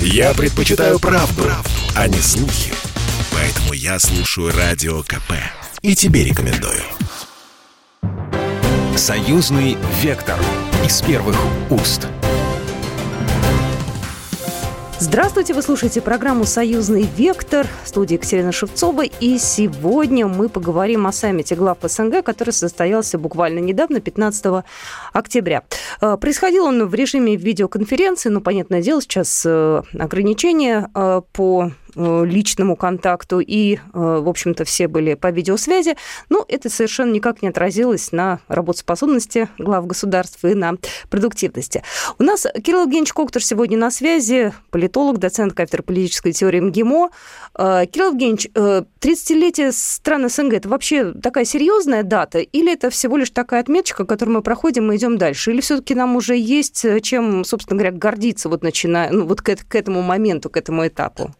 Я предпочитаю правду, правду, а не слухи. Поэтому я слушаю Радио КП. И тебе рекомендую. Союзный вектор из первых уст. Здравствуйте, вы слушаете программу «Союзный вектор» в студии Екатерина Шевцова. И сегодня мы поговорим о саммите глав СНГ, который состоялся буквально недавно, 15 октября. Э, происходил он в режиме видеоконференции, но, понятное дело, сейчас э, ограничения э, по личному контакту, и, э, в общем-то, все были по видеосвязи, но это совершенно никак не отразилось на работоспособности глав государства и на продуктивности. У нас Кирилл Евгеньевич Коктор сегодня на связи, политолог, доцент кафедры политической теории МГИМО. Э, Кирилл Евгеньевич, 30-летие стран СНГ – это вообще такая серьезная дата, или это всего лишь такая отметочка, которую мы проходим и идем дальше? Или все-таки нам уже есть чем, собственно говоря, гордиться вот начиная, ну, вот к, к этому моменту, к этому этапу?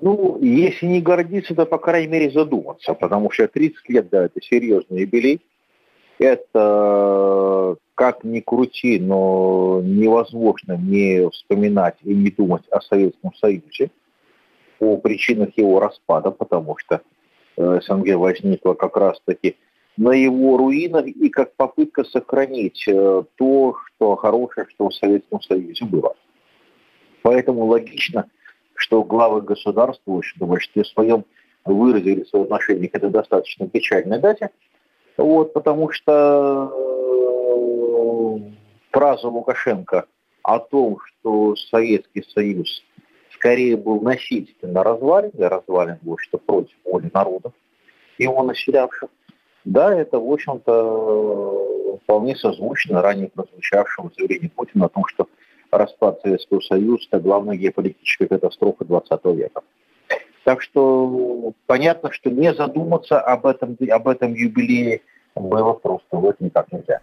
Ну, если не гордиться, то, по крайней мере, задуматься, потому что 30 лет, да, это серьезный юбилей. Это, как ни крути, но невозможно не вспоминать и не думать о Советском Союзе по причинах его распада, потому что э, СНГ возникла как раз-таки на его руинах и как попытка сохранить э, то, что хорошее, что в Советском Союзе было. Поэтому логично – что главы государств в большинстве своем выразили свое отношение к этой достаточно печальной дате, вот, потому что э, фраза Лукашенко о том, что Советский Союз скорее был носительно развален, развален был что против воли народов, его населявших, да, это, в общем-то, вполне созвучно ранее прозвучавшему заявлению Путина о том, что распад Советского Союза – это главная геополитическая катастрофа 20 века. Так что понятно, что не задуматься об этом, об этом юбилее было просто вот никак нельзя.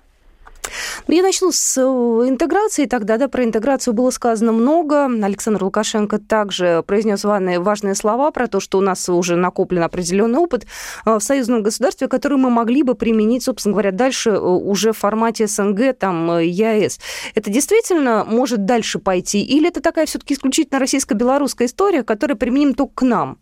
Я начну с э, интеграции тогда. Да, про интеграцию было сказано много. Александр Лукашенко также произнес важные, важные слова про то, что у нас уже накоплен определенный опыт э, в союзном государстве, который мы могли бы применить, собственно говоря, дальше э, уже в формате СНГ, там, ЕАЭС. Это действительно может дальше пойти? Или это такая все-таки исключительно российско-белорусская история, которая применима только к нам?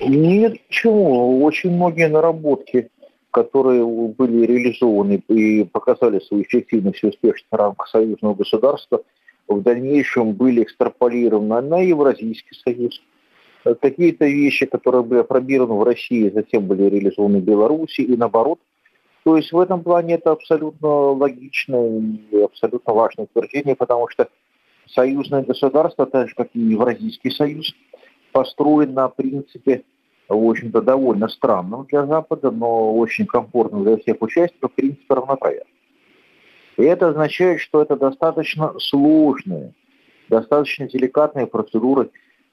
Нет, почему? Очень многие наработки которые были реализованы и показали свою эффективность и успешность в рамках союзного государства, в дальнейшем были экстраполированы на Евразийский союз. Какие-то вещи, которые были опробированы в России, затем были реализованы в Беларуси и наоборот. То есть в этом плане это абсолютно логичное и абсолютно важное утверждение, потому что союзное государство, так же как и Евразийский союз, построен на принципе в общем-то, довольно странным для Запада, но очень комфортным для всех участников принципе равноправия. И это означает, что это достаточно сложные, достаточно деликатные процедуры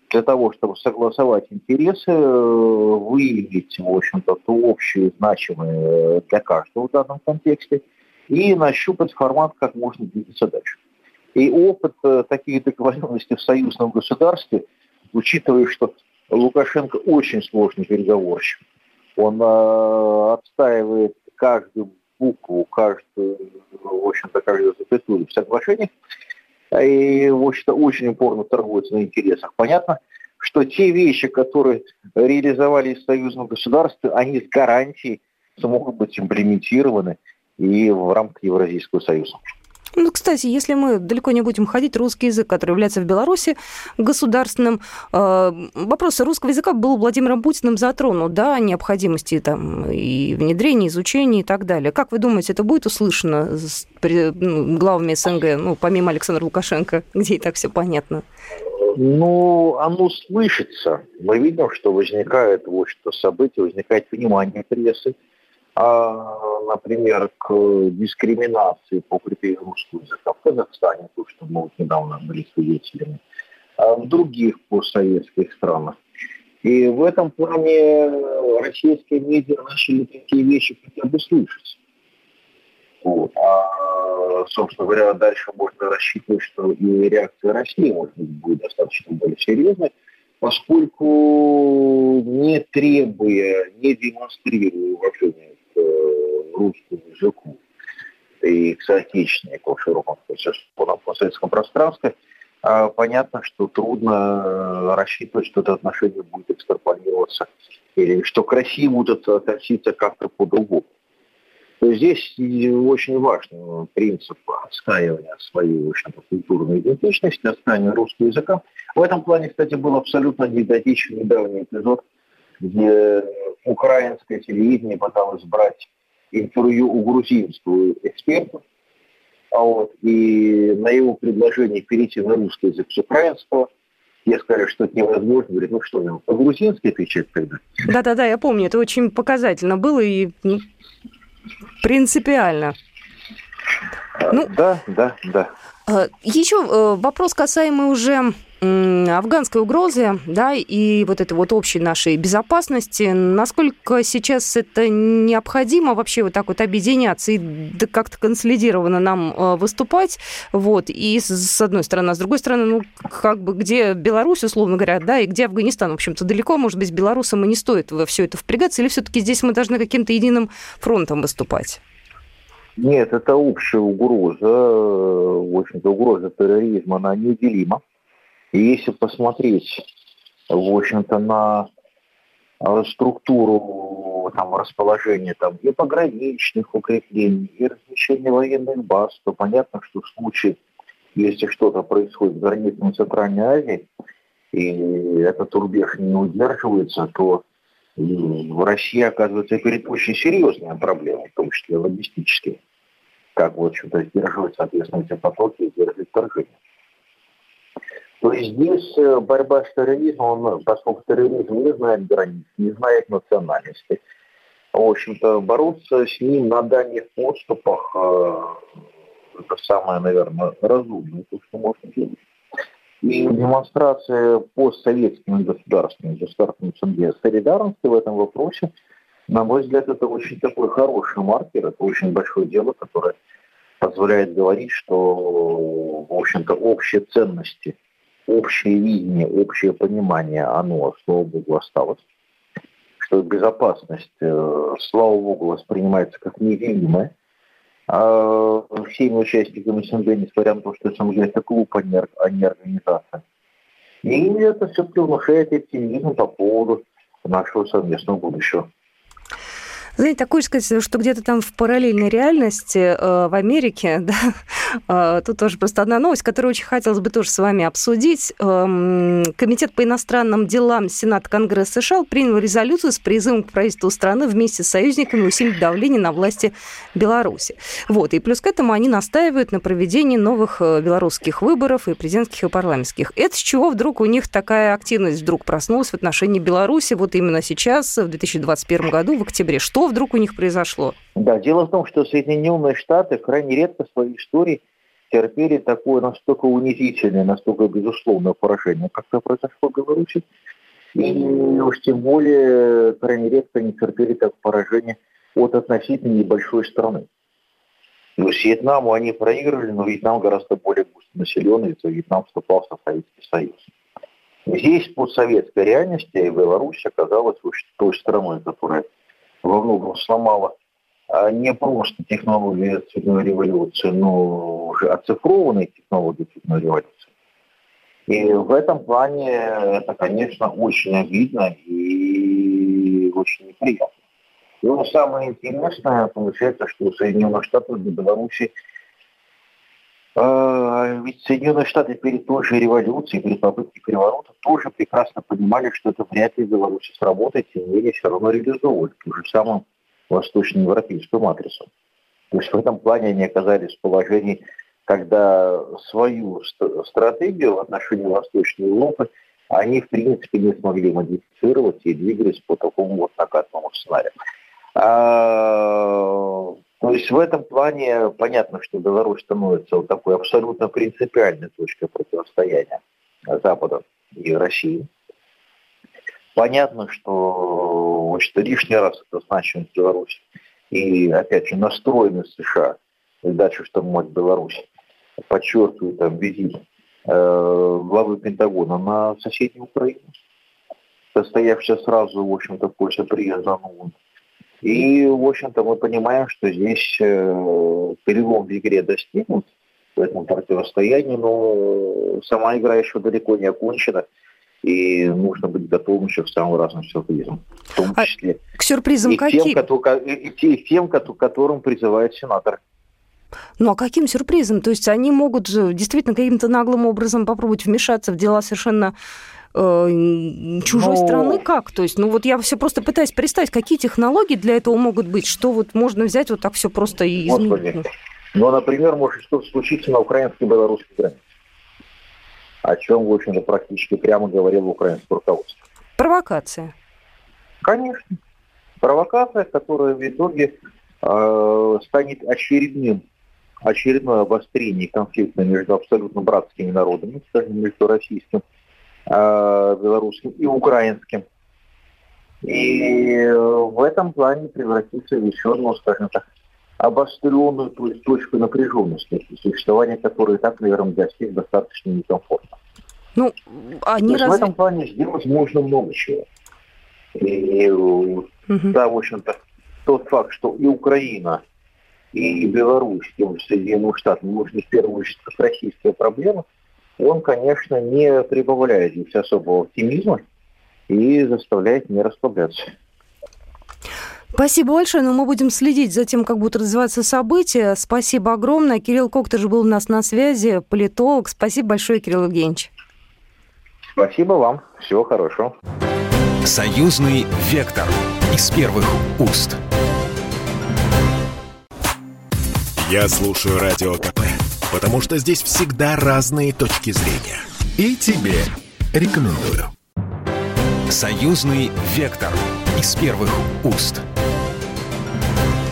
для того, чтобы согласовать интересы, выявить, в общем-то, то общее значимое для каждого в данном контексте и нащупать формат, как можно двигаться дальше. И опыт э, таких договоренностей в союзном государстве, учитывая, что Лукашенко очень сложный переговорщик. Он э, отстаивает каждую букву, каждую, в общем-то, каждую запятую в соглашениях. И, в общем-то, очень упорно торгуется на интересах. Понятно, что те вещи, которые реализовали в союзном государстве, они с гарантией смогут быть имплементированы и в рамках Евразийского союза. Ну, кстати, если мы далеко не будем ходить, русский язык, который является в Беларуси государственным, э, вопрос русского языка был Владимиром Путиным затронут, да, необходимости там и внедрения, изучения и так далее. Как вы думаете, это будет услышано с ну, главами СНГ, ну, помимо Александра Лукашенко, где и так все понятно? Ну, оно слышится. Мы видим, что возникает вот что событие, возникает внимание прессы, например, к дискриминации по критерию русского языка в Казахстане, то, что мы вот недавно были свидетелями, а в других постсоветских странах. И в этом плане российские медиа начали такие вещи хотя бы слышать. Вот. А, собственно говоря, дальше можно рассчитывать, что и реакция России, может быть, будет достаточно более серьезной, поскольку не требуя, не демонстрируя уважение русскому языку и к соотечественнику в широком в советском пространстве, а понятно, что трудно э, рассчитывать, что это отношение будет экстраполироваться или что к России будут относиться как-то по-другому. Здесь очень важный принцип отстаивания своей в общем культурной идентичности, отстаивания русского языка. В этом плане, кстати, был абсолютно недотичен недавний эпизод, где украинское телевидение пыталось брать интервью у грузинского эксперта, а вот, и на его предложение перейти на русский язык с украинского – я сказали, что это невозможно. Говорит, ну что, нам по-грузински отвечать тогда? Да-да-да, я помню, это очень показательно было и ну, принципиально. Ну, да, да, да. А, Еще э, вопрос касаемый уже афганской угрозы, да, и вот этой вот общей нашей безопасности, насколько сейчас это необходимо вообще вот так вот объединяться и как-то консолидированно нам э, выступать, вот, и с одной стороны, а с другой стороны, ну, как бы где Беларусь, условно говоря, да, и где Афганистан, в общем-то, далеко, может быть, с белорусом и не стоит во все это впрягаться, или все-таки здесь мы должны каким-то единым фронтом выступать? Нет, это общая угроза, в общем-то, угроза терроризма, она неделима. И если посмотреть, в общем-то, на э, структуру там, расположения там, и пограничных укреплений, и размещения военных баз, то понятно, что в случае, если что-то происходит в границах Центральной Азии, и этот рубеж не удерживается, то в России оказывается перед очень серьезными проблемами, в том числе логистическими, как вот что-то сдерживать, соответственно, эти потоки и сдерживать вторжение. То есть здесь э, борьба с терроризмом, поскольку терроризм не знает границ, не знает национальности, в общем-то, бороться с ним на дальних подступах э, это самое, наверное, разумное, то, что можно делать. И демонстрация постсоветскими государствами, государствами СНГ солидарности в этом вопросе, на мой взгляд, это очень такой хороший маркер, это очень большое дело, которое позволяет говорить, что, в общем-то, общие ценности, общее видение, общее понимание, оно, слава богу, осталось. Что безопасность, э, слава богу, воспринимается как неделимая. А всеми участниками СНГ, несмотря на то, что СНГ это клуб, а а не организация. И это все-таки внушает оптимизм по поводу нашего совместного будущего. Знаете, такое сказать, что где-то там в параллельной реальности э, в Америке, да, э, тут тоже просто одна новость, которую очень хотелось бы тоже с вами обсудить. Э, Комитет по иностранным делам Сенат Конгресса США принял резолюцию с призывом к правительству страны вместе с союзниками усилить давление на власти Беларуси. Вот, и плюс к этому они настаивают на проведении новых э, белорусских выборов и президентских, и парламентских. Это с чего вдруг у них такая активность вдруг проснулась в отношении Беларуси вот именно сейчас, в 2021 году, в октябре? Что вдруг у них произошло? Да, дело в том, что Соединенные Штаты крайне редко в своей истории терпели такое настолько унизительное, настолько безусловное поражение, как это произошло в Беларуси. И уж тем более крайне редко не терпели так поражение от относительно небольшой страны. То есть Вьетнаму они проигрывали, но Вьетнам гораздо более густонаселенный, и Вьетнам вступал в Советский Союз. Здесь по советской реальности Беларусь оказалась той страной, которая во многом сломала а не просто технологии цветной революции, но уже оцифрованные технологии цветной революции. И в этом плане это, конечно, очень обидно и очень неприятно. Но самое интересное получается, что у Соединенных Штатов для Беларуси ведь Соединенные Штаты перед той же революцией, перед попыткой переворота тоже прекрасно понимали, что это вряд ли в Беларуси сработает, тем не менее все равно реализовывали ту же самую восточноевропейскую матрицу. То есть в этом плане они оказались в положении, когда свою стратегию в отношении Восточной Европы они, в принципе, не смогли модифицировать и двигались по такому вот накатному сценарию. А, то есть в этом плане понятно, что Беларусь становится вот такой абсолютно принципиальной точкой противостояния Запада и России. Понятно, что значит, лишний раз это значимость Беларуси. И, опять же, настроенность США дальше штурмовать Беларусь. Подчеркиваю там визит э, главы Пентагона на соседнюю Украину, состоявшийся сразу, в общем-то, после приезда ООН. И, в общем-то, мы понимаем, что здесь э, перелом в игре достигнут, в этом противостоянии, но сама игра еще далеко не окончена и нужно быть готовым еще к самым разным сюрпризам. В том а числе а к сюрпризам и каким? Тем, и, и тем, которым призывает сенатор. Ну а каким сюрпризом? То есть они могут же действительно каким-то наглым образом попробовать вмешаться в дела совершенно э, чужой Но... страны как? То есть, ну вот я все просто пытаюсь представить, какие технологии для этого могут быть, что вот можно взять вот так все просто и изменить. Господи. Ну, например, может что-то случиться на украинско-белорусской границе о чем, в общем-то, практически прямо говорил украинское руководство. Провокация. Конечно. Провокация, которая в итоге э, станет очередным, очередное обострение конфликта между абсолютно братскими народами, скажем, между российским, э, белорусским и украинским. И в этом плане превратится в еще одну, скажем так, обостренную то есть, точку напряженности, существование которой так, наверное, для всех достаточно некомфортно. Ну, они раз... В этом плане сделать можно много чего. И, угу. да, в общем-то, тот факт, что и Украина, и Беларусь, тем же Соединенных Штатов, нужны в первую очередь российская проблема, он, конечно, не прибавляет здесь особого оптимизма и заставляет не расслабляться. Спасибо большое, но мы будем следить за тем, как будут развиваться события. Спасибо огромное. Кирилл Коктыш был у нас на связи, политолог. Спасибо большое, Кирилл Евгеньевич. Спасибо вам. Всего хорошего. Союзный вектор из первых уст. Я слушаю радио КП, потому что здесь всегда разные точки зрения. И тебе рекомендую. Союзный вектор из первых уст.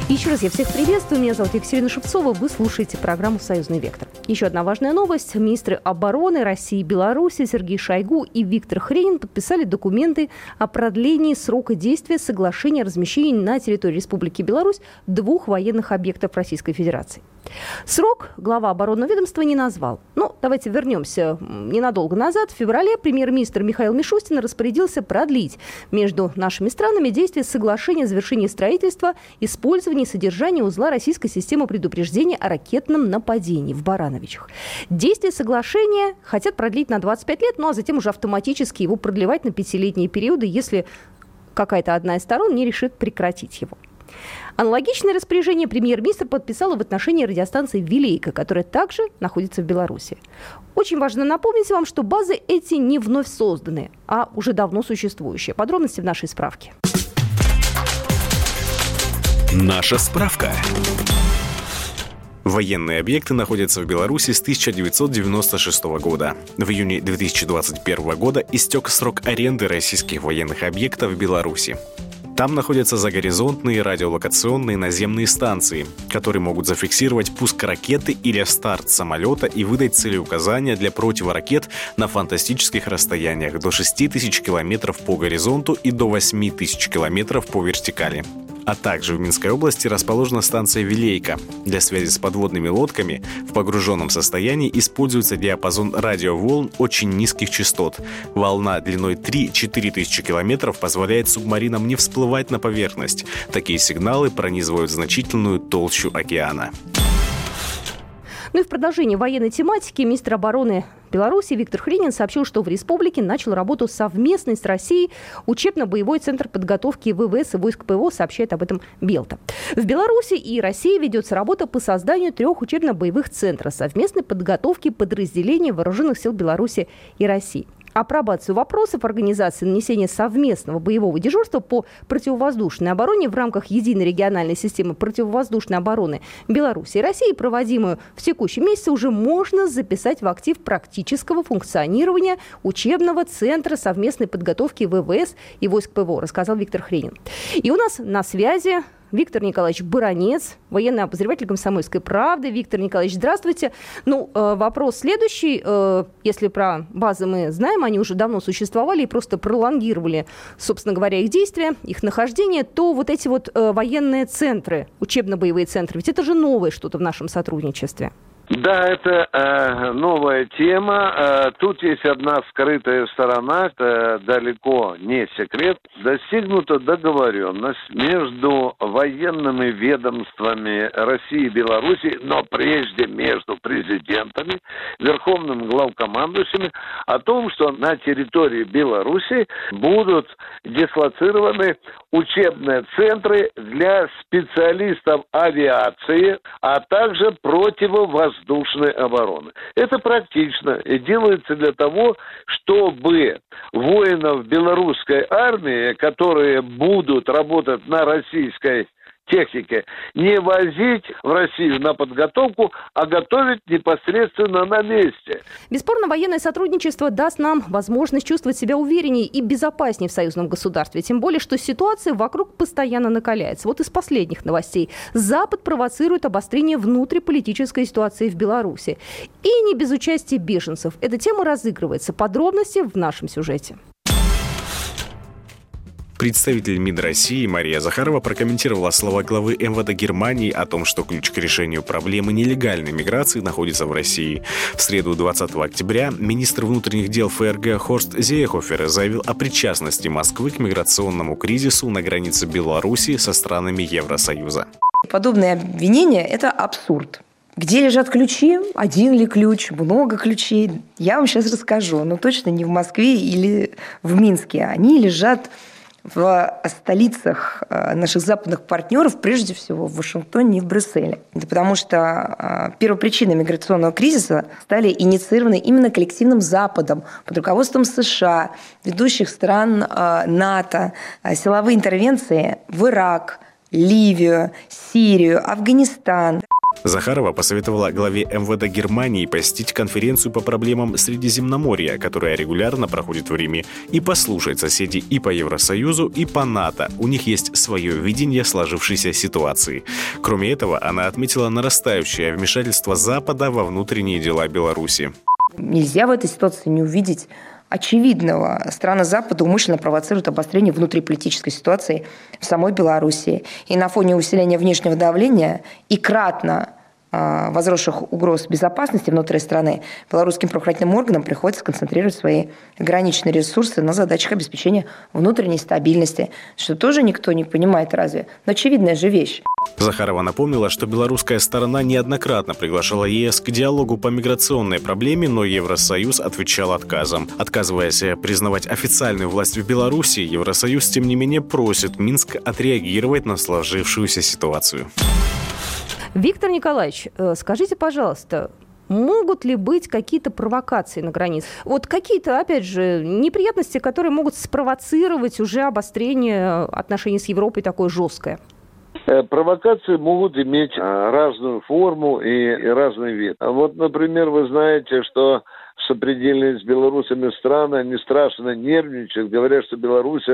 Еще раз я всех приветствую. Меня зовут Екатерина Шевцова. Вы слушаете программу «Союзный вектор». Еще одна важная новость. Министры обороны России и Беларуси Сергей Шойгу и Виктор Хренин подписали документы о продлении срока действия соглашения о размещении на территории Республики Беларусь двух военных объектов Российской Федерации. Срок глава оборонного ведомства не назвал. Ну, давайте вернемся ненадолго назад. В феврале премьер-министр Михаил Мишустин распорядился продлить между нашими странами действие соглашения о завершении строительства, использования и содержания узла российской системы предупреждения о ракетном нападении в Барановичах. Действие соглашения хотят продлить на 25 лет, ну а затем уже автоматически его продлевать на пятилетние периоды, если какая-то одна из сторон не решит прекратить его. Аналогичное распоряжение премьер-министр подписала в отношении радиостанции «Вилейка», которая также находится в Беларуси. Очень важно напомнить вам, что базы эти не вновь созданы, а уже давно существующие. Подробности в нашей справке. Наша справка. Военные объекты находятся в Беларуси с 1996 года. В июне 2021 года истек срок аренды российских военных объектов в Беларуси. Там находятся загоризонтные радиолокационные наземные станции, которые могут зафиксировать пуск ракеты или старт самолета и выдать целеуказания для противоракет на фантастических расстояниях до 6000 километров по горизонту и до 8000 километров по вертикали. А также в Минской области расположена станция «Вилейка». Для связи с подводными лодками в погруженном состоянии используется диапазон радиоволн очень низких частот. Волна длиной 3-4 тысячи километров позволяет субмаринам не всплывать на поверхность. Такие сигналы пронизывают значительную толщу океана. Ну и в продолжении военной тематики министр обороны Беларуси Виктор Хренин сообщил, что в республике начал работу совместный с Россией учебно-боевой центр подготовки ВВС и войск ПВО, сообщает об этом Белта. В Беларуси и России ведется работа по созданию трех учебно-боевых центров совместной подготовки подразделений вооруженных сил Беларуси и России апробацию вопросов организации нанесения совместного боевого дежурства по противовоздушной обороне в рамках единой региональной системы противовоздушной обороны Беларуси и России, проводимую в текущем месяце, уже можно записать в актив практического функционирования учебного центра совместной подготовки ВВС и войск ПВО, рассказал Виктор Хренин. И у нас на связи Виктор Николаевич Баранец, военный обозреватель «Комсомольской правды». Виктор Николаевич, здравствуйте. Ну, э, вопрос следующий. Э, если про базы мы знаем, они уже давно существовали и просто пролонгировали, собственно говоря, их действия, их нахождение, то вот эти вот э, военные центры, учебно-боевые центры, ведь это же новое что-то в нашем сотрудничестве. Да, это э, новая тема. Э, тут есть одна скрытая сторона, это далеко не секрет. Достигнута договоренность между военными ведомствами России и Беларуси, но прежде между президентами, верховным главкомандующими, о том, что на территории Беларуси будут дислоцированы учебные центры для специалистов авиации, а также противовоздушной обороны. Это практично и делается для того, чтобы воинов белорусской армии, которые будут работать на российской техники не возить в Россию на подготовку, а готовить непосредственно на месте. Бесспорно, военное сотрудничество даст нам возможность чувствовать себя увереннее и безопаснее в союзном государстве. Тем более, что ситуация вокруг постоянно накаляется. Вот из последних новостей. Запад провоцирует обострение внутриполитической ситуации в Беларуси. И не без участия беженцев. Эта тема разыгрывается. Подробности в нашем сюжете. Представитель МИД России Мария Захарова прокомментировала слова главы МВД Германии о том, что ключ к решению проблемы нелегальной миграции находится в России. В среду 20 октября министр внутренних дел ФРГ Хорст Зейхофер заявил о причастности Москвы к миграционному кризису на границе Беларуси со странами Евросоюза. Подобные обвинения – это абсурд. Где лежат ключи? Один ли ключ? Много ключей? Я вам сейчас расскажу. Но точно не в Москве или в Минске. Они лежат в столицах э, наших западных партнеров, прежде всего в Вашингтоне и в Брюсселе. Это потому что э, первопричиной миграционного кризиса стали инициированы именно коллективным Западом под руководством США, ведущих стран э, НАТО, силовые интервенции в Ирак, Ливию, Сирию, Афганистан. Захарова посоветовала главе МВД Германии посетить конференцию по проблемам Средиземноморья, которая регулярно проходит в Риме, и послушать соседей и по Евросоюзу, и по НАТО. У них есть свое видение сложившейся ситуации. Кроме этого, она отметила нарастающее вмешательство Запада во внутренние дела Беларуси. Нельзя в этой ситуации не увидеть очевидного. Страны Запада умышленно провоцируют обострение внутриполитической ситуации в самой Белоруссии. И на фоне усиления внешнего давления и кратно возросших угроз безопасности внутри страны, белорусским правоохранительным органам приходится концентрировать свои ограниченные ресурсы на задачах обеспечения внутренней стабильности, что тоже никто не понимает разве? Но очевидная же вещь. Захарова напомнила, что белорусская сторона неоднократно приглашала ЕС к диалогу по миграционной проблеме, но Евросоюз отвечал отказом. Отказываясь признавать официальную власть в Беларуси, Евросоюз, тем не менее, просит Минск отреагировать на сложившуюся ситуацию. Виктор Николаевич, э, скажите, пожалуйста, Могут ли быть какие-то провокации на границе? Вот какие-то, опять же, неприятности, которые могут спровоцировать уже обострение отношений с Европой такое жесткое? Э, провокации могут иметь э, разную форму и разный вид. Вот, например, вы знаете, что сопредельные с белорусами страны, они страшно нервничают, говорят, что Беларусь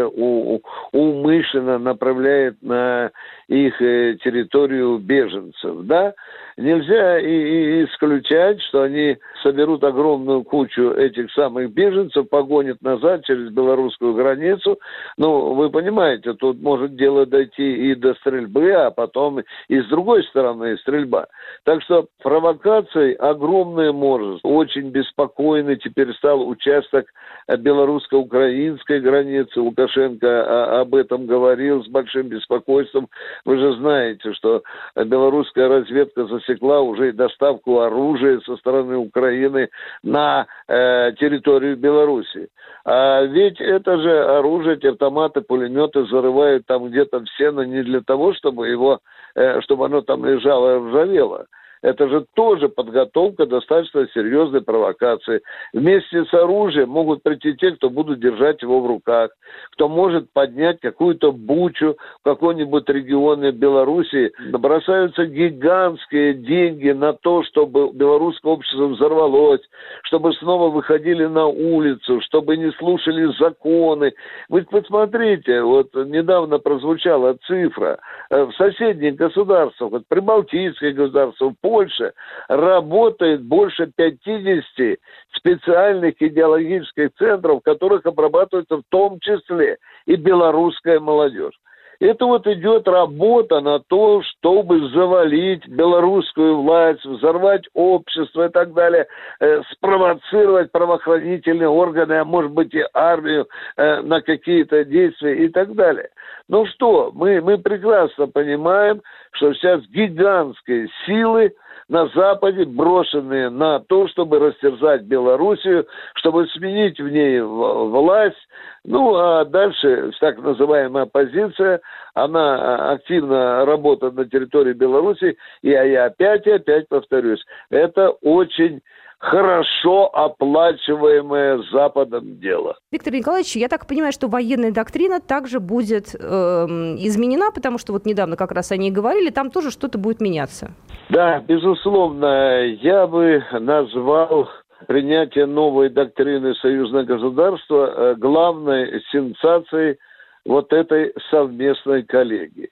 умышленно направляет на их э, территорию беженцев, да, нельзя и, и исключать, что они соберут огромную кучу этих самых беженцев, погонят назад через белорусскую границу. Ну, вы понимаете, тут может дело дойти и до стрельбы, а потом и с другой стороны стрельба. Так что провокаций огромное может. Очень беспокойный теперь стал участок белорусско-украинской границы. Лукашенко об этом говорил с большим беспокойством. Вы же знаете, что белорусская разведка засекла уже и доставку оружия со стороны Украины на э, территорию Беларуси. А ведь это же оружие, эти автоматы, пулеметы зарывают там где-то в сено не для того, чтобы его, э, чтобы оно там лежало и ржавело. Это же тоже подготовка достаточно серьезной провокации. Вместе с оружием могут прийти те, кто будут держать его в руках, кто может поднять какую-то бучу в каком-нибудь регионе Беларуси. Бросаются гигантские деньги на то, чтобы белорусское общество взорвалось, чтобы снова выходили на улицу, чтобы не слушали законы. Вы посмотрите, вот недавно прозвучала цифра. Э, в соседних государствах, вот прибалтийских государствах, Польше работает больше 50 специальных идеологических центров, в которых обрабатывается в том числе и белорусская молодежь. Это вот идет работа на то, чтобы завалить белорусскую власть, взорвать общество и так далее, э, спровоцировать правоохранительные органы, а может быть и армию э, на какие-то действия и так далее. Ну что, мы, мы прекрасно понимаем, что сейчас гигантские силы – на Западе, брошенные на то, чтобы растерзать Белоруссию, чтобы сменить в ней власть. Ну, а дальше так называемая оппозиция, она а, активно работает на территории Беларуси, и я опять и опять повторюсь, это очень хорошо оплачиваемое Западом дело. Виктор Николаевич, я так понимаю, что военная доктрина также будет э, изменена, потому что вот недавно как раз они и говорили, там тоже что-то будет меняться. Да, безусловно, я бы назвал принятие новой доктрины союзного государства э, главной сенсацией вот этой совместной коллегии.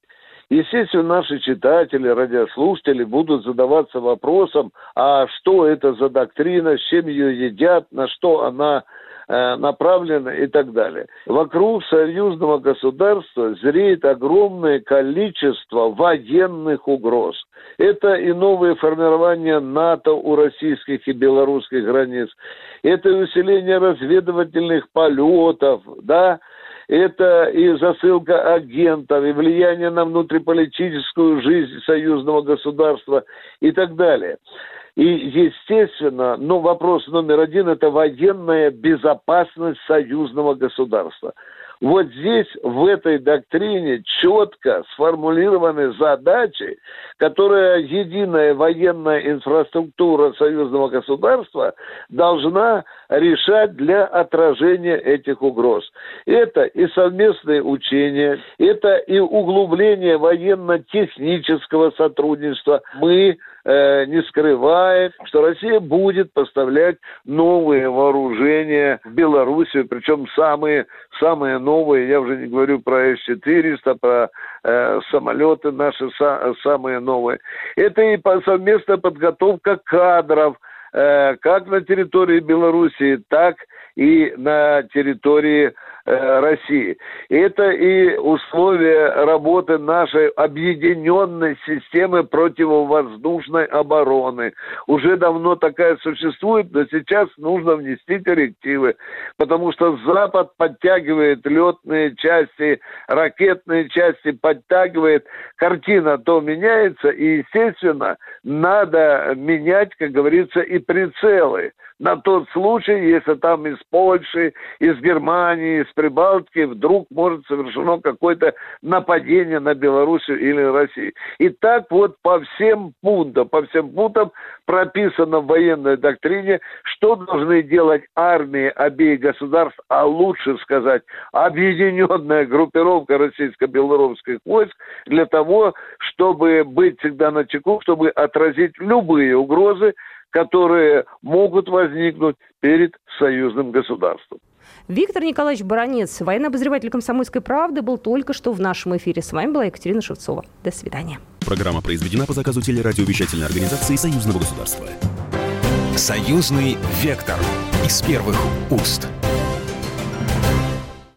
Естественно, наши читатели, радиослушатели будут задаваться вопросом, а что это за доктрина, с чем ее едят, на что она э, направлена и так далее. Вокруг союзного государства зреет огромное количество военных угроз. Это и новые формирования НАТО у российских и белорусских границ, это и усиление разведывательных полетов, да, это и засылка агентов, и влияние на внутриполитическую жизнь союзного государства и так далее. И, естественно, ну, вопрос номер один – это военная безопасность союзного государства. Вот здесь, в этой доктрине, четко сформулированы задачи, которые единая военная инфраструктура союзного государства должна решать для отражения этих угроз. Это и совместные учения, это и углубление военно-технического сотрудничества. Мы э, не скрывает, что Россия будет поставлять новые вооружения в Белоруссию, причем самые, самые новые, я уже не говорю про С-400, про э, самолеты наши са- самые новые. Это и совместная подготовка кадров, как на территории Белоруссии, так и на территории Э, России. Это и условия работы нашей объединенной системы противовоздушной обороны. Уже давно такая существует, но сейчас нужно внести коррективы, потому что Запад подтягивает летные части, ракетные части, подтягивает. Картина то меняется, и, естественно, надо менять, как говорится, и прицелы на тот случай, если там из Польши, из Германии, из Прибалтики вдруг может совершено какое-то нападение на Белоруссию или Россию. И так вот по всем пунктам, по всем пунктам прописано в военной доктрине, что должны делать армии обеих государств, а лучше сказать, объединенная группировка российско-белорусских войск для того, чтобы быть всегда на чеку, чтобы отразить любые угрозы, которые могут возникнуть перед союзным государством. Виктор Николаевич Баранец, военный обозреватель «Комсомольской правды», был только что в нашем эфире. С вами была Екатерина Шевцова. До свидания. Программа произведена по заказу телерадиовещательной организации Союзного государства. Союзный вектор из первых уст.